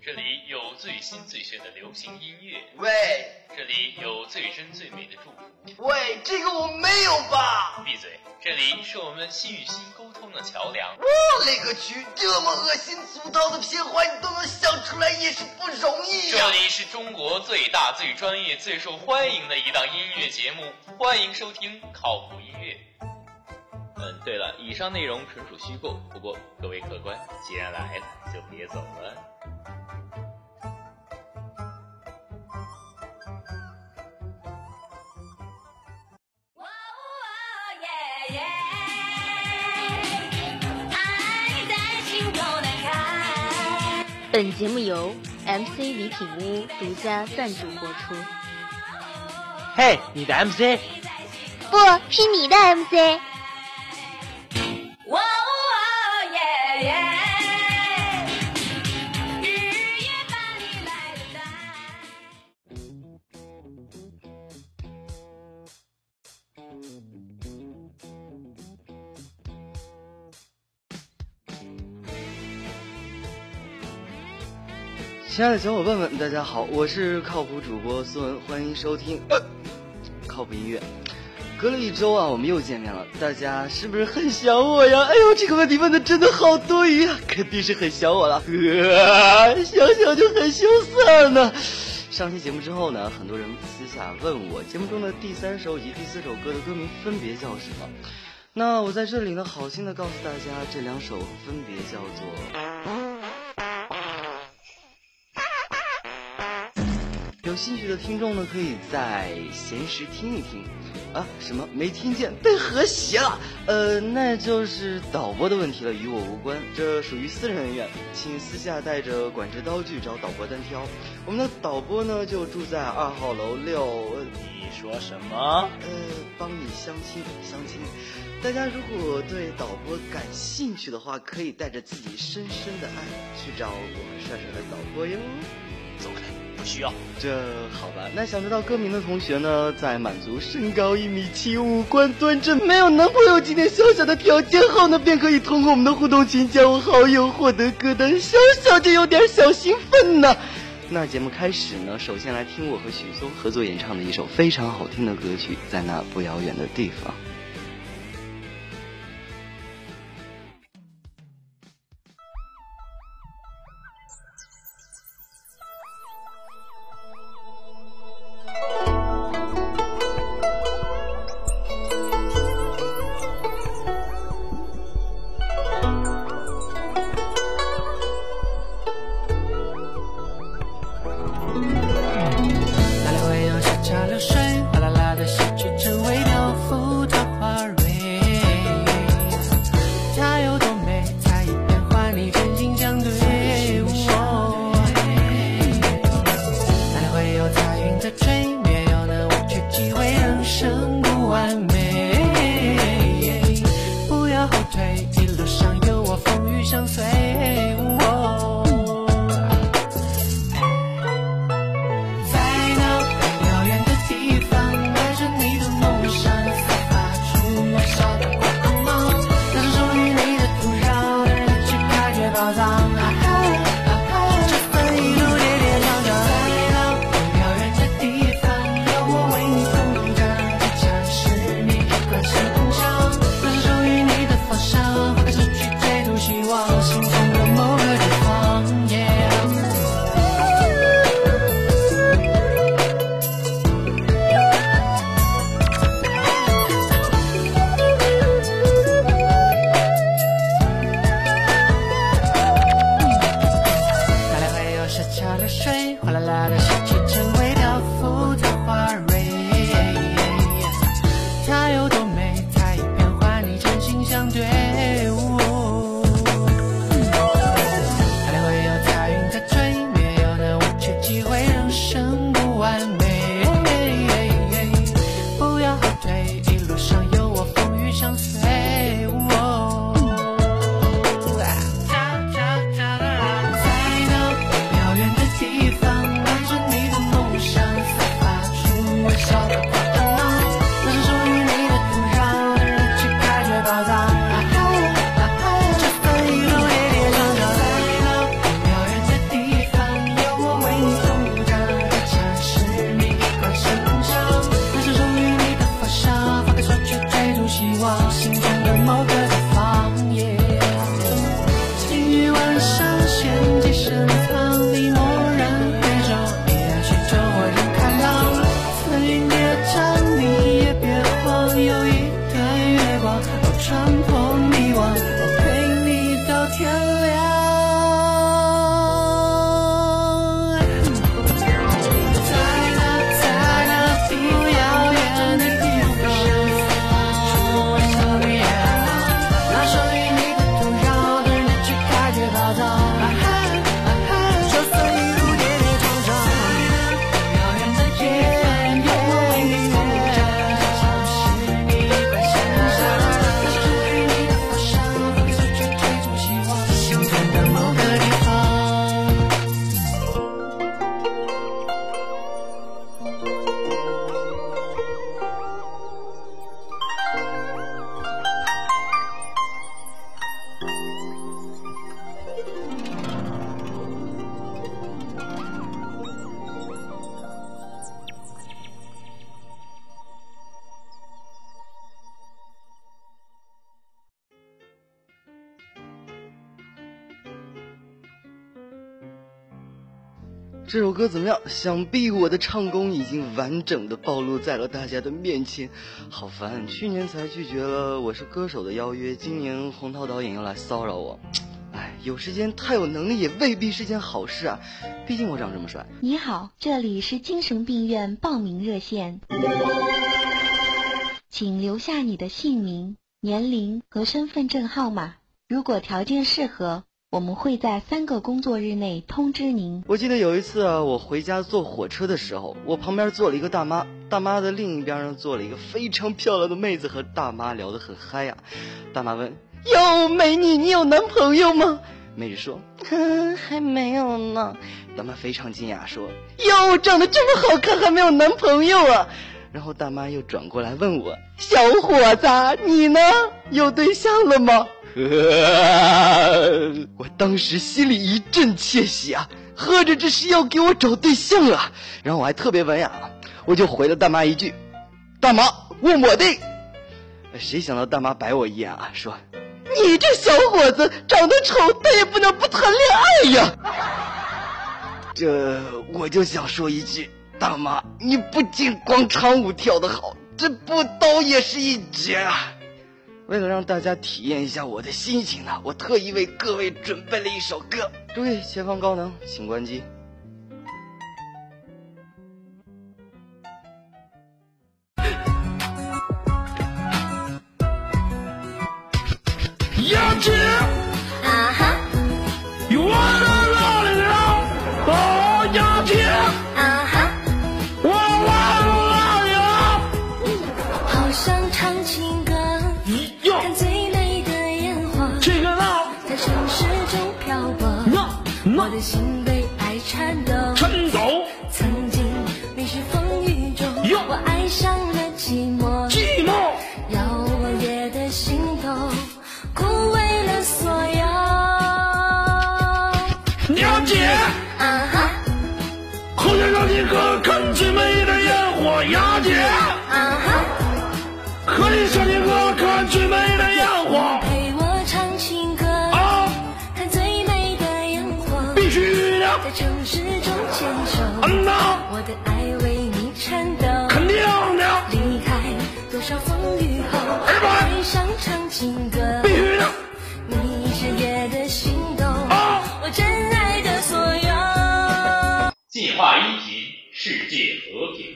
这里有最新最炫的流行音乐，喂这里有最真最美的祝福。喂，这个我没有吧？闭嘴！这里是我们心与心沟通的桥梁。我勒个去，这么恶心俗套的片花你都能想出来，也是不容易呀、这里是中国最大、最专业、最受欢迎的一档音乐节目，欢迎收听靠谱音乐。嗯，对了，以上内容纯属虚构，不过各位客官，既然来了，就别走了。本节目由 MC 礼品屋独家赞助播出。嘿，你的 MC，不是你的 MC。亲爱的小伙伴们，大家好，我是靠谱主播孙文，欢迎收听、呃、靠谱音乐。隔了一周啊，我们又见面了，大家是不是很想我呀？哎呦，这个问题问的真的好对呀，肯定是很想我了，呃、想想就很羞涩呢。上期节目之后呢，很多人私下问我，节目中的第三首以及第四首歌的歌名分别叫什么？那我在这里呢，好心的告诉大家，这两首分别叫做。兴趣的听众呢，可以在闲时听一听。啊，什么没听见？被和谐了。呃，那就是导播的问题了，与我无关，这属于私人恩怨，请私下带着管制刀具找导播单挑。我们的导播呢，就住在二号楼六。呃你说什么？呃，帮你相亲，相亲。大家如果对导播感兴趣的话，可以带着自己深深的爱去找我们帅帅的导播哟。不需要。这好吧，那想知道歌名的同学呢，在满足身高一米七、五官端正、没有男朋友几点小小的条件后呢，便可以通过我们的互动群加我好友，获得歌单，小小就有点小兴奋呢。那节目开始呢，首先来听我和许嵩合作演唱的一首非常好听的歌曲，在那不遥远的地方。这首歌怎么样？想必我的唱功已经完整的暴露在了大家的面前。好烦，去年才拒绝了《我是歌手》的邀约，今年洪涛导演又来骚扰我。哎，有时间太有能力也未必是件好事啊，毕竟我长这么帅。你好，这里是精神病院报名热线，请留下你的姓名、年龄和身份证号码。如果条件适合，我们会在三个工作日内通知您。我记得有一次啊，我回家坐火车的时候，我旁边坐了一个大妈，大妈的另一边呢坐了一个非常漂亮的妹子，和大妈聊得很嗨呀、大妈问：“哟，美女，你有男朋友吗？”妹子说：“哼，还没有呢。”大妈非常惊讶说：“哟，长得这么好看，还没有男朋友啊？”然后大妈又转过来问我：“小伙子，你呢？有对象了吗？” 我当时心里一阵窃喜啊，合着这是要给我找对象啊！然后我还特别文雅，我就回了大妈一句：“大妈，问我的。”谁想到大妈白我一眼啊，说：“你这小伙子长得丑，但也不能不谈恋爱呀。”这我就想说一句，大妈，你不仅广场舞跳得好，这步刀也是一绝啊！为了让大家体验一下我的心情呢，我特意为各位准备了一首歌。注意，前方高能，请关机。的心化音频，世界和平。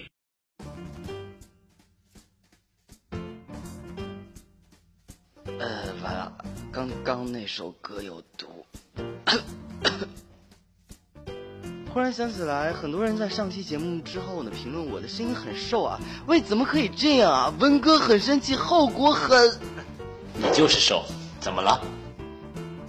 呃，完了，刚刚那首歌有毒。忽然想起来，很多人在上期节目之后呢，评论我的声音很瘦啊，喂，怎么可以这样啊？文哥很生气，后果很 你就是瘦，怎么了？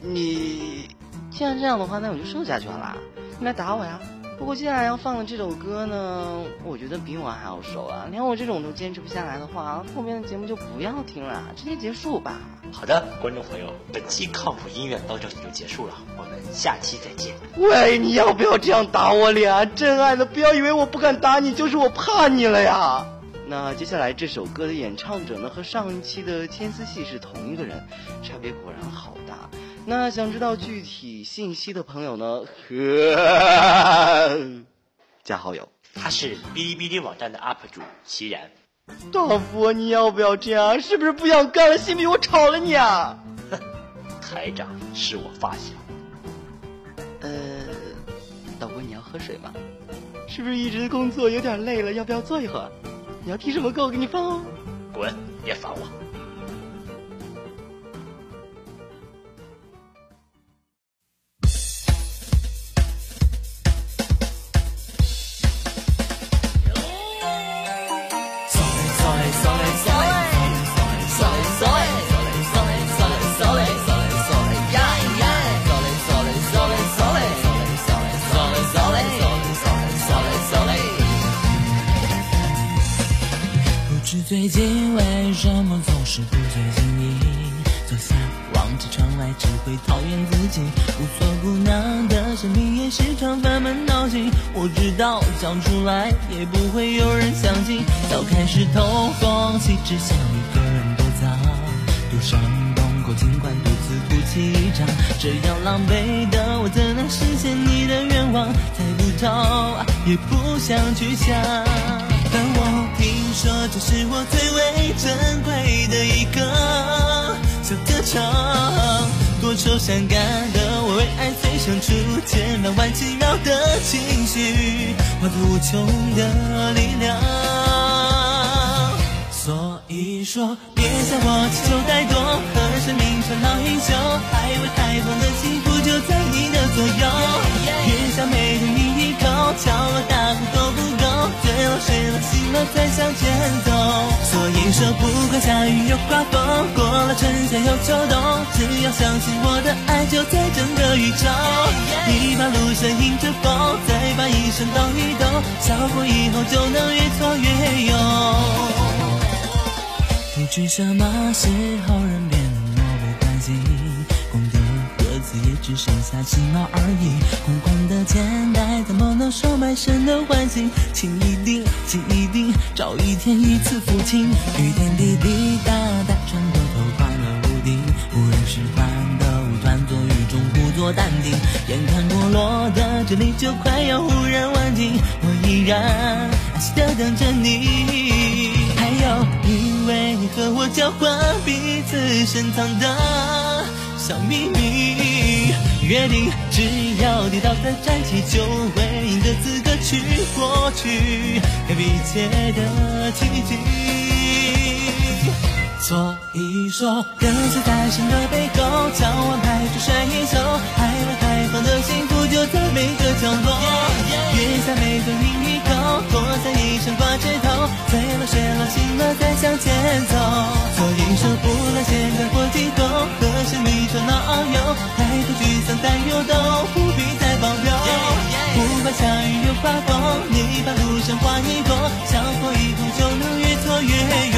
你既然这样的话，那我就瘦下去好了，你来打我呀！不过接下来要放的这首歌呢，我觉得比我还要熟啊！连我这种都坚持不下来的话，后面的节目就不要听了，直接结束吧。好的，观众朋友，本期靠谱音乐到这里就结束了，我们下期再见。喂，你要不要这样打我脸啊？真爱的，不要以为我不敢打你，就是我怕你了呀。那那接下来这首歌的演唱者呢，和上一期的千丝戏是同一个人，差别果然好大。那想知道具体信息的朋友呢，加好友。他是哔哩哔哩网站的 UP 主齐然。大福，你要不要这样？是不是不想干了？信不信我炒了你啊？台长是我发小。呃，导播，你要喝水吗？是不是一直工作有点累了？要不要坐一会儿？你要提什么歌？我给你放哦。滚，别烦我。最近为什么总是不醉经营？坐下望着窗外，只会讨厌自己。无所姑娘的生命也时常烦闷闹心。我知道讲出来也不会有人相信。早开始偷空气，只想一个人躲藏。赌上洞口，尽管独自哭泣一场。这样狼狈的我，怎能实现你的愿望？猜不透，也不想去想。但我说这是我最为珍贵的一个小歌唱，多愁善感的我为爱催生出千百万奇妙的情绪，化作无穷的力量。所以说，别向我祈求太多，和生命传到英雄，海为开放的幸福就在你的左右。别想每天你一口，敲锣打鼓都不够，醉了睡了再向前走。所以说，不管下雨又刮风，过了春夏又秋冬，只要相信我的爱就在整个宇宙。你把路上迎着风，再把一生都一抖，笑过以后就能越挫越勇。不知什么时候人变得漠不关心，只剩下几毛而已。空空的钱袋怎么能收买神的欢心？请一定，请一定，找一天一次付清。雨点滴滴答答，穿过头换了屋顶，无人使唤的舞团坐雨中故作淡定。眼看过落的这里就快要忽然完景，我依然安心的等着你。还有，因为你和我交换彼此深藏的小秘密，约定只要跌倒再站起，就会赢得资格去获取，改变一切的奇迹。所以说，跟随在神的背后，敲完牌就睡一宿，海外开放的心在每个角落。月下每段饮一口，躲在衣裳挂枝头，醉了睡了醒了再向前走。所以说，不论现在或今后，和生命说闹遨游，太多沮丧担忧都不必再保留。不管下雨又刮风，你把路上画一朵，笑过以后就能越挫越勇。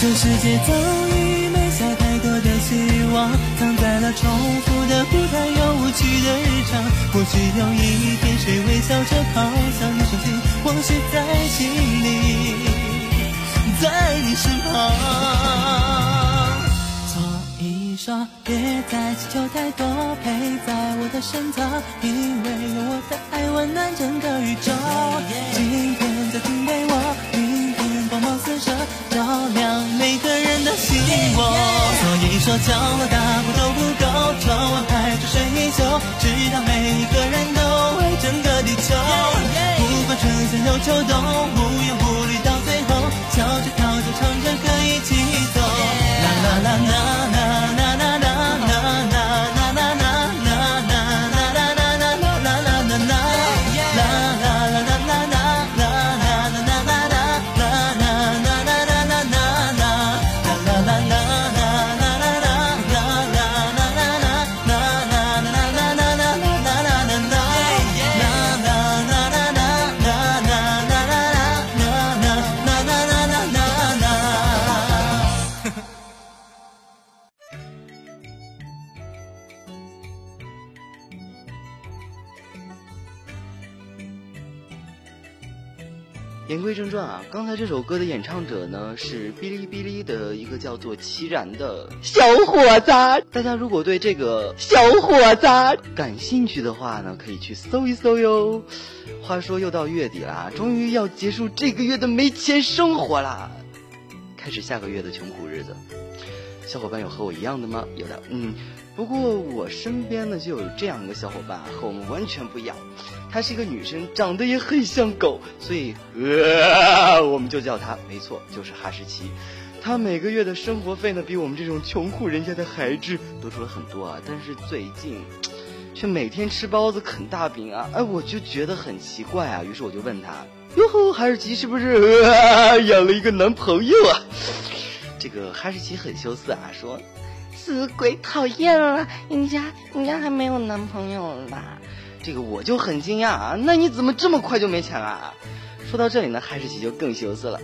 这世界早已没下太多的希望，那重复的不太又无趣的日常。或许有一天，谁微笑着跑向你手心，或许在心里，在你身旁。所以说，别再祈求太多，陪在我的身侧，因为有我的爱温暖整个宇宙。今天在听给我，四射，照亮每个人的心窝。所以说，敲锣打鼓都不够，抽完牌就睡一宿，直到每一个人都为整个地球。不管春夏又秋冬，无忧无虑到最后，笑着跳着唱着歌一起走。啦啦啦啦啊，刚才这首歌的演唱者呢是哔哩哔哩的一个叫做齐然的小伙子。大家如果对这个小伙子感兴趣的话呢，可以去搜一搜哟。话说又到月底啦，终于要结束这个月的没钱生活啦，开始下个月的穷苦日子。小伙伴有和我一样的吗？有的，嗯。不过我身边呢就有这样一个小伙伴，和我们完全不一样。她是一个女生，长得也很像狗，所以呃，我们就叫她，没错，就是哈士奇。她每个月的生活费呢，比我们这种穷苦人家的孩子多出了很多啊。但是最近，却每天吃包子啃大饼啊，哎，我就觉得很奇怪啊。于是我就问她：“哟吼，哈士奇是不是呃 养了一个男朋友啊？”这个哈士奇很羞涩啊，说。死鬼讨厌了，人家人家还没有男朋友啦。这个我就很惊讶啊，那你怎么这么快就没钱了？说到这里呢，哈士奇就更羞涩了。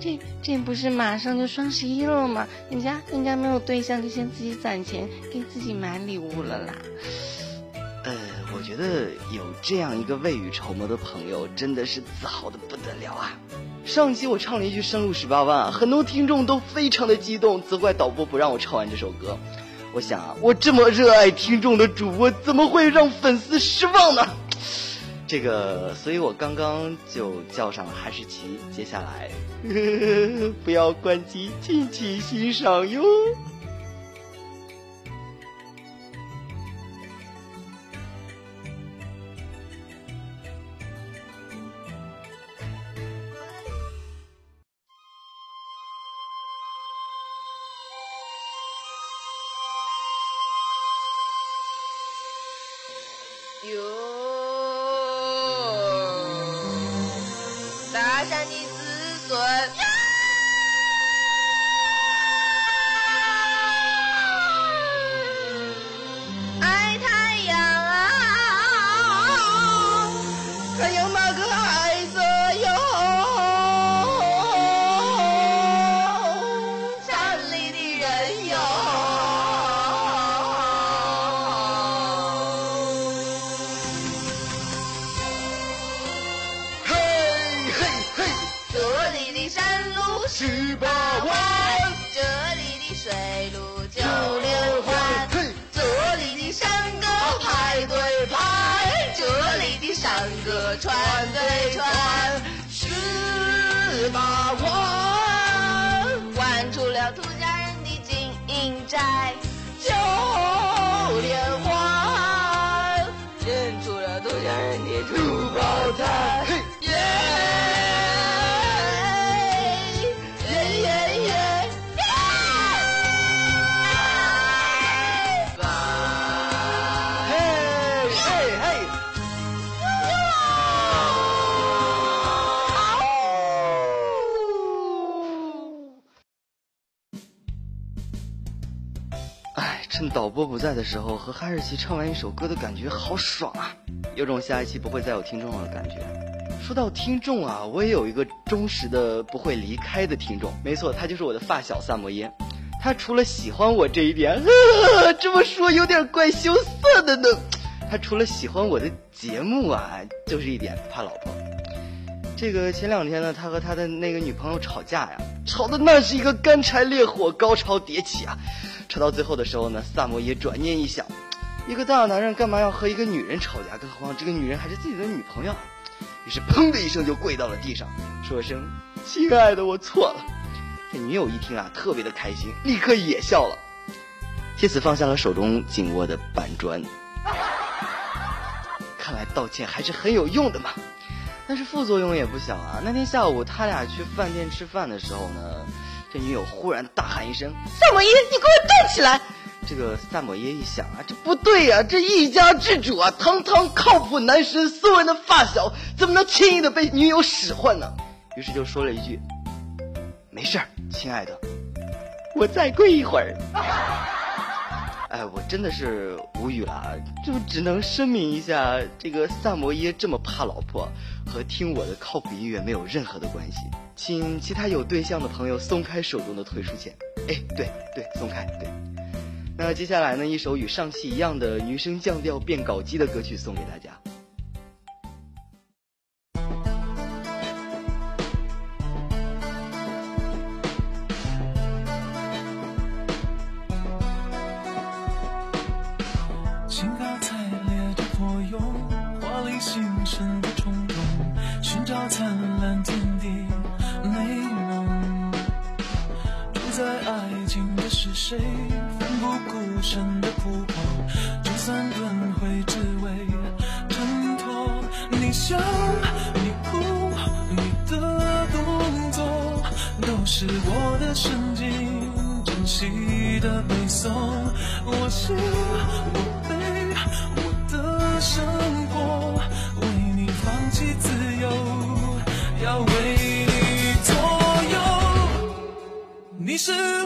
这这不是马上就双十一了吗？人家人家没有对象，就先自己攒钱给自己买礼物了啦。呃，我觉得有这样一个未雨绸缪的朋友，真的是自豪的不得了啊。上期我唱了一句《生路十八弯》，很多听众都非常的激动，责怪导播不让我唱完这首歌。我想啊，我这么热爱听众的主播，怎么会让粉丝失望呢？这个，所以我刚刚就叫上了哈士奇，接下来 不要关机，尽情欣赏。哟，die. 导播不在的时候，和哈士奇唱完一首歌的感觉好爽啊！有种下一期不会再有听众了的感觉。说到听众啊，我也有一个忠实的不会离开的听众，没错，他就是我的发小萨摩耶。他除了喜欢我这一点，呵 这么说有点怪羞涩的呢。他除了喜欢我的节目啊，就是一点怕老婆。这个前两天呢，他和他的那个女朋友吵架呀，吵的那是一个干柴烈火，高潮迭起啊！吵到最后的时候呢，萨摩耶转念一想，一个大男人干嘛要和一个女人吵架？更何况这个女人还是自己的女朋友！于是砰的一声就跪到了地上，说声：“亲爱的，我错了。”这女友一听啊，特别的开心，立刻也笑了，借此放下了手中紧握的板砖。看来道歉还是很有用的嘛。但是副作用也不小啊！那天下午他俩去饭店吃饭的时候呢，这女友忽然大喊一声：“萨摩耶，你给我站起来！”这个萨摩耶一想啊，这不对呀、这一家之主啊，堂堂靠谱男神斯文的发小，怎么能轻易的被女友使唤呢？于是就说了一句：“没事儿，亲爱的，我再跪一会儿。” 哎，我真的是无语了，就只能声明一下，这个萨摩耶这么怕老婆，和听我的靠谱音乐没有任何的关系。请其他有对象的朋友松开手中的退出键。哎，对对，松开，对。那接下来呢，一首与上期一样的女生降调变搞基的歌曲送给大家。兴高采烈的破蛹，华丽新生的冲动，寻找灿烂天地美梦。住在爱情的是谁？奋不顾身的扑火，就算轮回，只为挣脱。你笑，你哭，你的动作，都是我的神经，珍惜的背诵。我心，我你是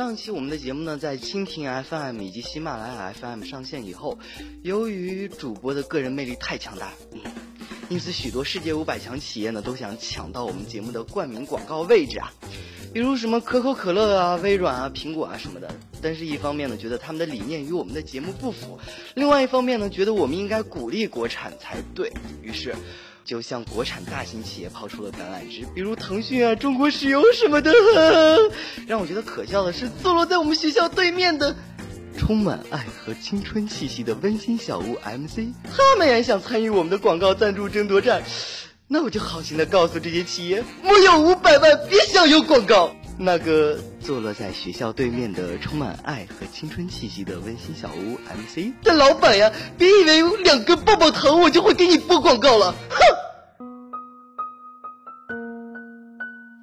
上期我们的节目呢，在蜻蜓 FM 以及喜马拉雅 FM 上线以后，由于主播的个人魅力太强大，因此许多世界五百强企业呢都想抢到我们节目的冠名广告位置啊，比如什么可口可乐啊、微软啊、苹果啊什么的。但是，一方面呢，觉得他们的理念与我们的节目不符；另外一方面呢，觉得我们应该鼓励国产才对。于是，就向国产大型企业抛出了橄榄枝，比如腾讯啊、中国石油什么的。让我觉得可笑的是，坐落在我们学校对面的。充满爱和青春气息的温馨小屋 MC，他们也想参与我们的广告赞助争夺战。那我就好心的告诉这些企业，没有五百万别想有广告。那个坐落在学校对面的充满爱和青春气息的温馨小屋 MC 的老板呀，别以为有两根棒棒糖我就会给你播广告了，哼！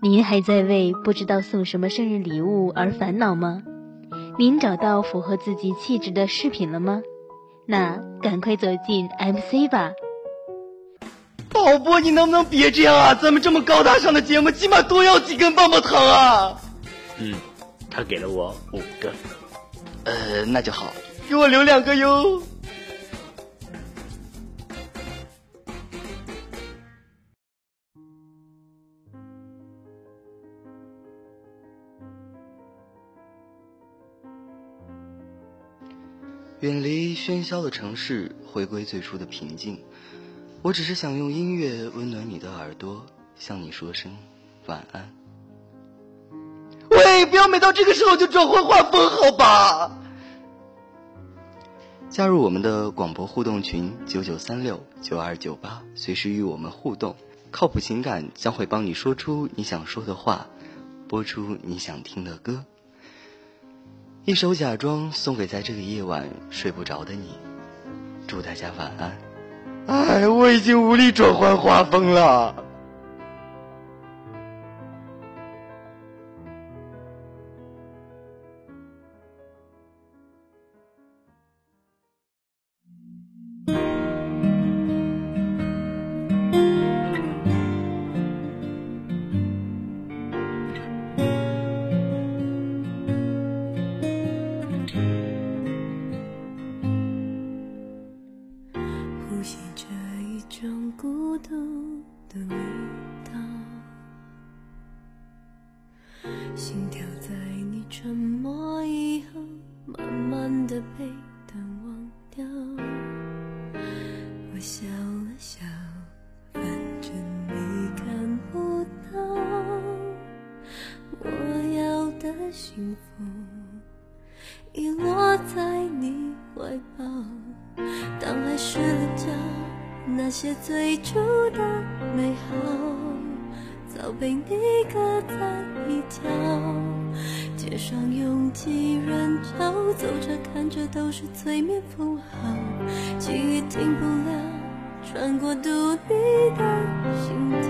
您还在为不知道送什么生日礼物而烦恼吗？您找到符合自己气质的饰品了吗？那赶快走进 MC 吧。导播，你能不能别这样啊？咱们这么高大上的节目，起码多要几根棒棒糖啊！嗯，他给了我五个。呃，那就好，给我留两个哟。远离喧嚣的城市，回归最初的平静。我只是想用音乐温暖你的耳朵，向你说声晚安。喂，不要每到这个时候就转换画风，好吧？加入我们的广播互动群九九三六九二九八，随时与我们互动。靠谱情感将会帮你说出你想说的话，播出你想听的歌。一首《假装》送给在这个夜晚睡不着的你，祝大家晚安。哎，我已经无力转换画风了。那些最初的美好，早被你搁在一角。街上拥挤人潮，走着看着都是催眠符号，记忆停不了，穿过独立的心跳，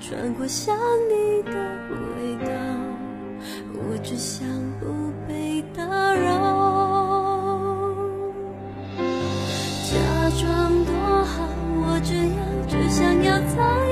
穿过想你的味道，我只想不被打扰。想要走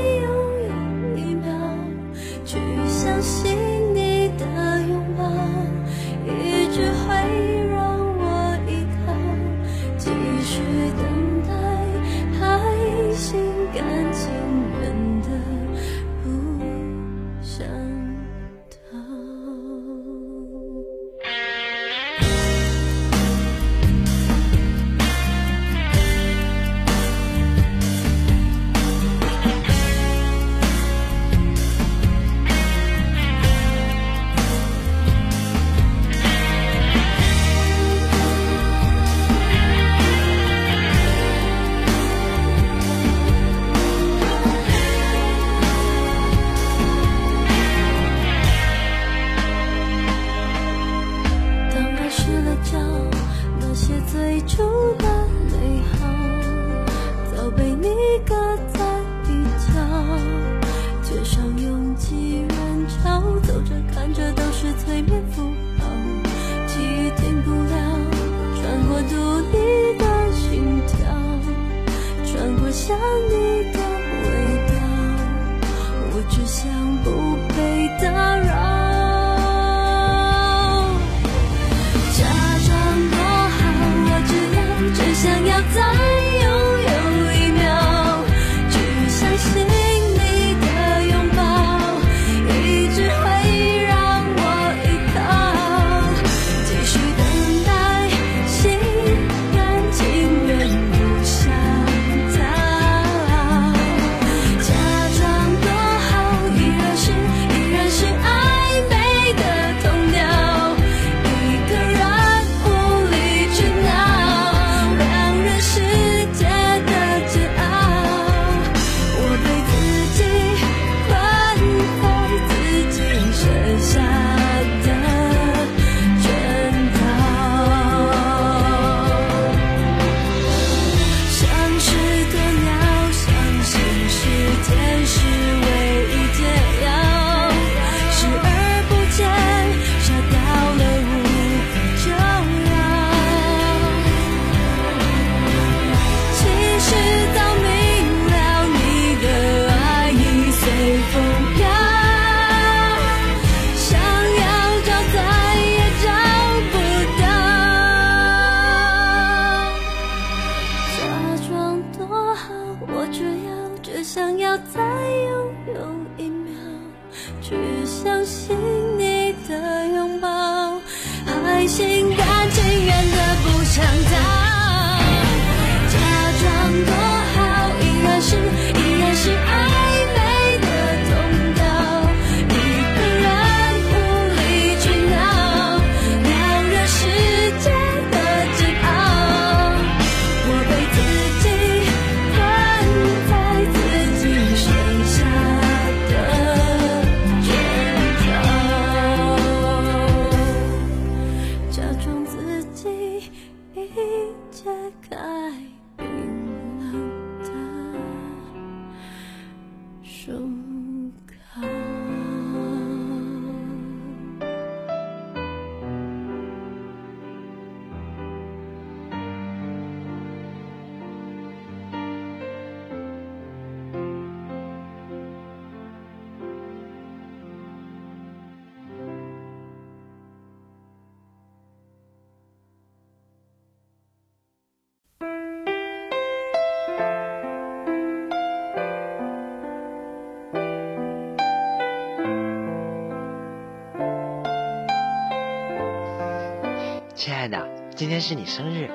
亲爱的，今天是你生日，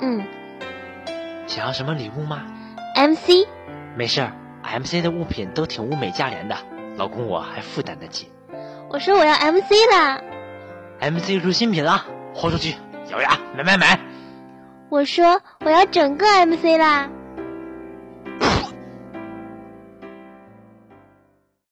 嗯想要什么礼物吗？，MC，没事儿，MC 的物品都挺物美价廉的，老公我还负担得起。我说我要 MC 啦，MC 出新品了，豁出去，咬牙买买买！我说我要整个 MC 啦，